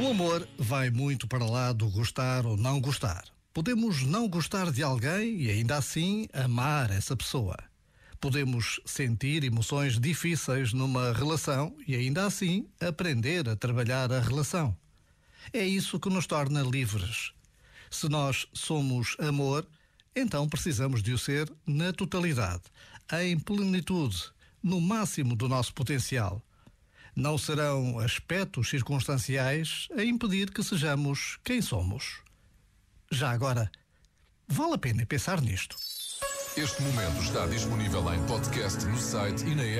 O amor vai muito para lá do gostar ou não gostar. Podemos não gostar de alguém e ainda assim amar essa pessoa. Podemos sentir emoções difíceis numa relação e ainda assim aprender a trabalhar a relação. É isso que nos torna livres. Se nós somos amor, então precisamos de o ser na totalidade, em plenitude, no máximo do nosso potencial não serão aspectos circunstanciais a impedir que sejamos quem somos. Já agora, vale a pena pensar nisto. Este momento está disponível em podcast no site e na app.